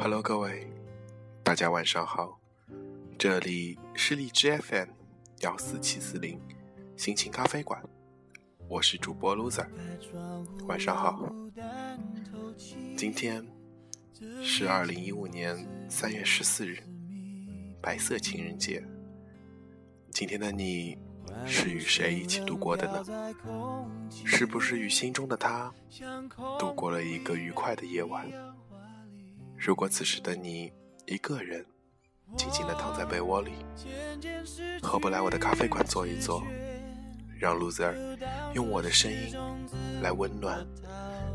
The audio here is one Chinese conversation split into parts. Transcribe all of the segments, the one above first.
Hello，各位，大家晚上好，这里是荔枝 FM 幺四七四零心情咖啡馆，我是主播 loser，晚上好。今天是二零一五年三月十四日，白色情人节。今天的你是与谁一起度过的呢？是不是与心中的他度过了一个愉快的夜晚？如果此时的你一个人静静地躺在被窝里，何不来我的咖啡馆坐一坐，让 loser 用我的声音来温暖、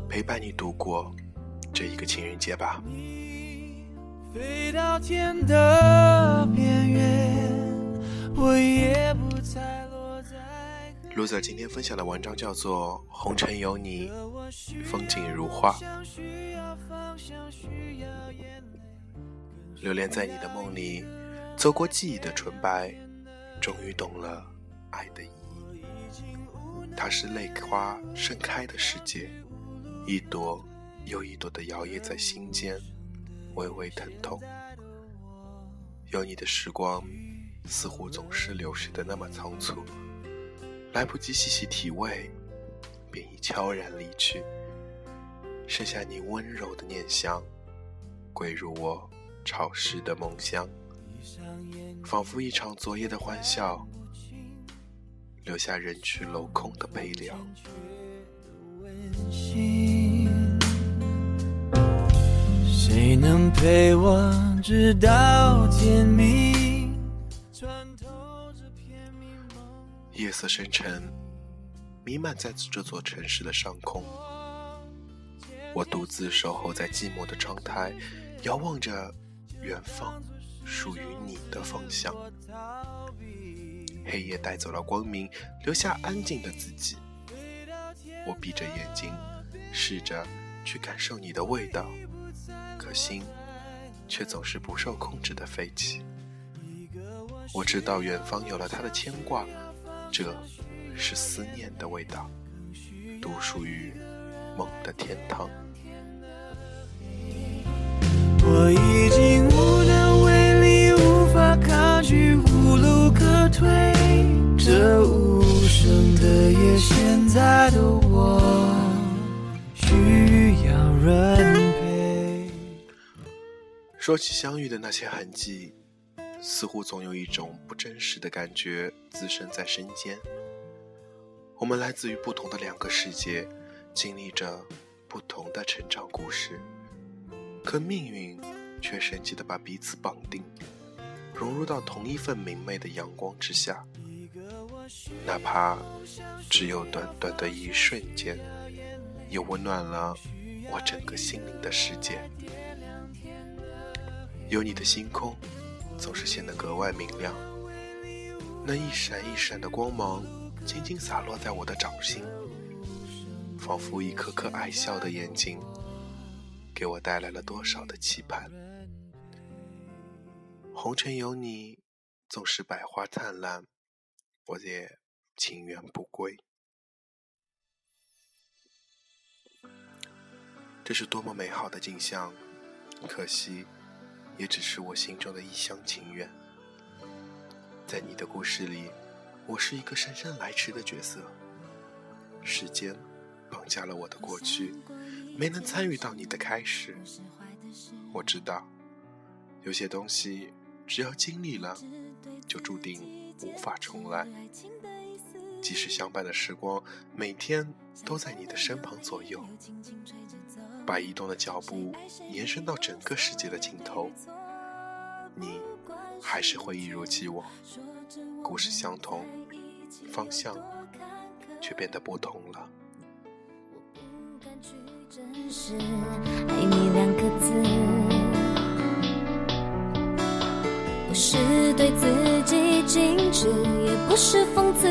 陪伴你度过这一个情人节吧。飞到天的边缘，我也不再。Loser 今天分享的文章叫做《红尘有你，风景如画》。留恋在你的梦里，走过记忆的纯白，终于懂了爱的意义。它是泪花盛开的世界，一朵又一朵的摇曳在心间，微微疼痛。有你的时光，似乎总是流逝的那么仓促，来不及细细体味，便已悄然离去，剩下你温柔的念想。归入我潮湿的梦乡，仿佛一场昨夜的欢笑，留下人去楼空的悲凉。谁能陪我直到天明？夜色深沉，弥漫在这座城市的上空。我独自守候在寂寞的窗台。遥望着远方，属于你的方向。黑夜带走了光明，留下安静的自己。我闭着眼睛，试着去感受你的味道，可心却总是不受控制的飞起。我知道远方有了他的牵挂，这是思念的味道，独属于梦的天堂。我已经无能为力，无法抗拒，无路可退。这无声的夜，现在的我需要人陪。说起相遇的那些痕迹，似乎总有一种不真实的感觉滋生在身间。我们来自于不同的两个世界，经历着不同的成长故事。可命运却神奇的把彼此绑定，融入到同一份明媚的阳光之下。哪怕只有短短的一瞬间，也温暖了我整个心灵的世界。有你的星空，总是显得格外明亮。那一闪一闪的光芒，轻轻洒落在我的掌心，仿佛一颗颗爱笑的眼睛。给我带来了多少的期盼？红尘有你，总是百花灿烂，我也情愿不归。这是多么美好的景象，可惜，也只是我心中的一厢情愿。在你的故事里，我是一个姗姗来迟的角色。时间绑架了我的过去。没能参与到你的开始，我知道，有些东西只要经历了，就注定无法重来。即使相伴的时光每天都在你的身旁左右，把移动的脚步延伸到整个世界的尽头，你还是会一如既往。故事相同，方向却变得不同了。爱你两个字，不是对自己矜持，也不是讽刺。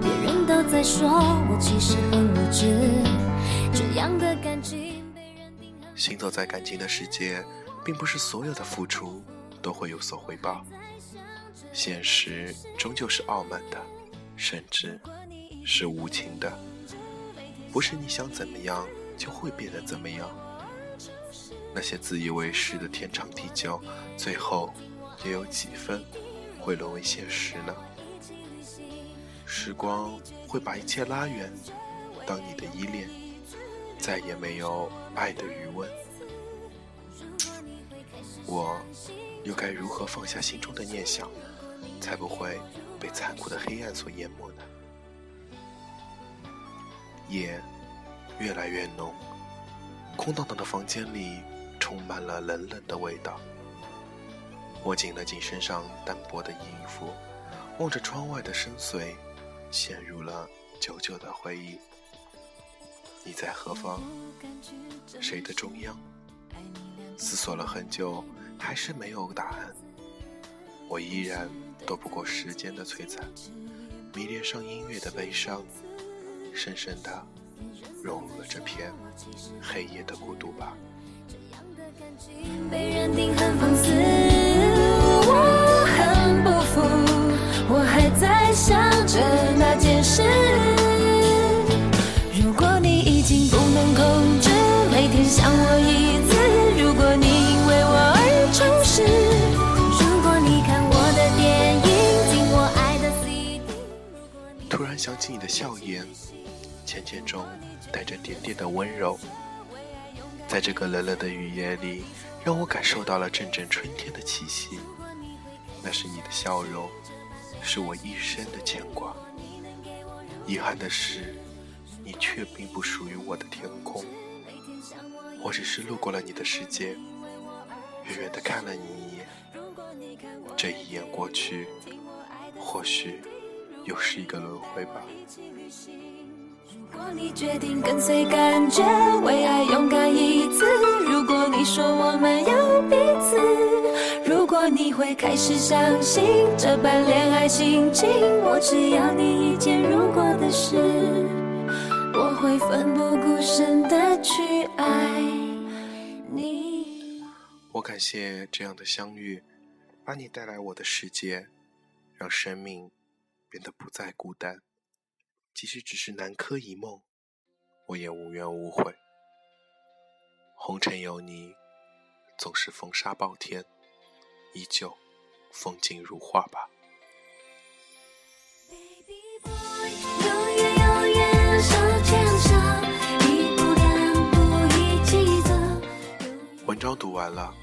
别人都在说我其实很无知，行走在感情的世界，并不是所有的付出都会有所回报，现实终究是傲慢的，甚至是无情的。不是你想怎么样就会变得怎么样，那些自以为是的天长地久，最后又有几分会沦为现实呢？时光会把一切拉远，当你的依恋再也没有爱的余温，我又该如何放下心中的念想，才不会被残酷的黑暗所淹没呢？夜越来越浓，空荡荡的房间里充满了冷冷的味道。我紧了紧身上单薄的衣服，望着窗外的深邃，陷入了久久的回忆。你在何方？谁的中央？思索了很久，还是没有答案。我依然躲不过时间的摧残，迷恋上音乐的悲伤。深深的融入了这片黑夜的孤独吧。这样的感情被认定很放肆，你的笑颜。浅浅中带着点点的温柔，在这个冷冷的雨夜里，让我感受到了阵阵春天的气息。那是你的笑容，是我一生的牵挂。遗憾的是，你却并不属于我的天空。我只是路过了你的世界，远远的看了你一眼。这一眼过去，或许又是一个轮回吧。如果你决定跟随感觉，为爱勇敢一次；如果你说我们有彼此，如果你会开始相信这般恋爱心情，我只要你一件如果的事，我会奋不顾身的去爱你。我感谢这样的相遇，把你带来我的世界，让生命变得不再孤单。即使只是南柯一梦，我也无怨无悔。红尘有你，总是风沙暴天，依旧风景如画吧。文章读完了，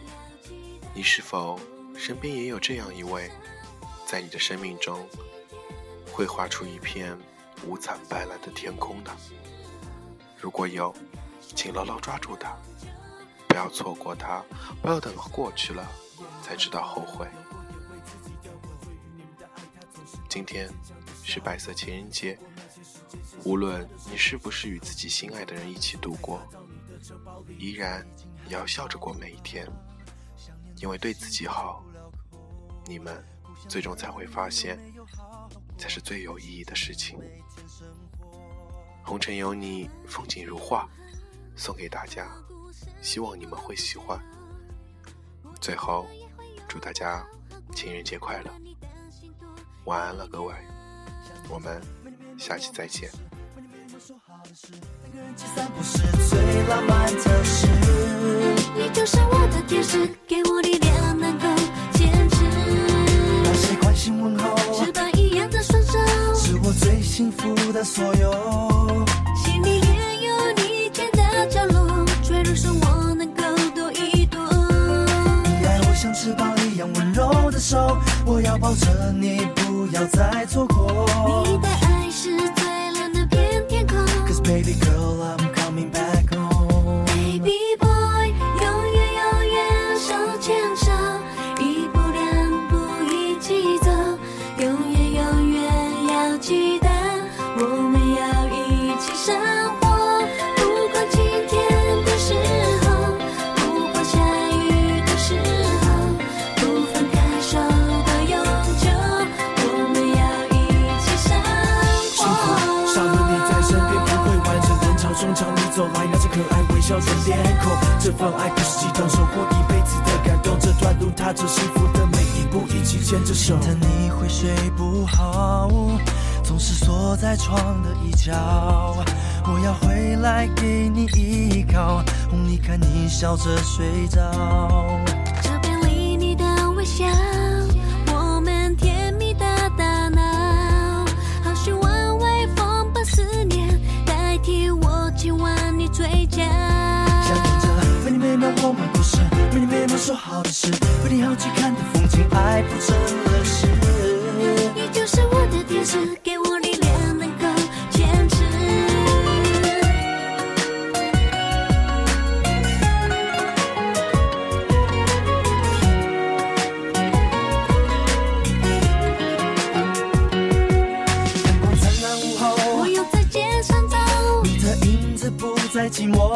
你是否身边也有这样一位，在你的生命中会画出一片？五彩斑斓的天空的？如果有，请牢牢抓住它，不要错过它，不要等过去了才知道后悔。今天是白色情人节，无论你是不是与自己心爱的人一起度过，依然要笑着过每一天，因为对自己好，你们最终才会发现。才是最有意义的事情。红尘有你，风景如画，送给大家，希望你们会喜欢。最后，祝大家情人节快乐，晚安了各位，我们下期再见。你就是我的天使，的所有，心里也有你甜的角落，坠入生活能够躲一躲。爱我像翅膀一样温柔的手，我要抱着你，不要再错过。你的爱是最亮的片天空。Cause baby girl I'm 笑着脸孔，这份爱不是激动，收获一辈子的感动。这段路踏着幸福的每一步，一起牵着手。心疼你会睡不好，总是缩在床的一角。我要回来给你依靠，哄你看你笑着睡着。我们不是，每年每秒说好的事，为你好奇看的风景，爱不成了事。你就是我的天使，给我力量能够坚持。阳光灿烂午后我，又在街上走，你的影子不再寂寞。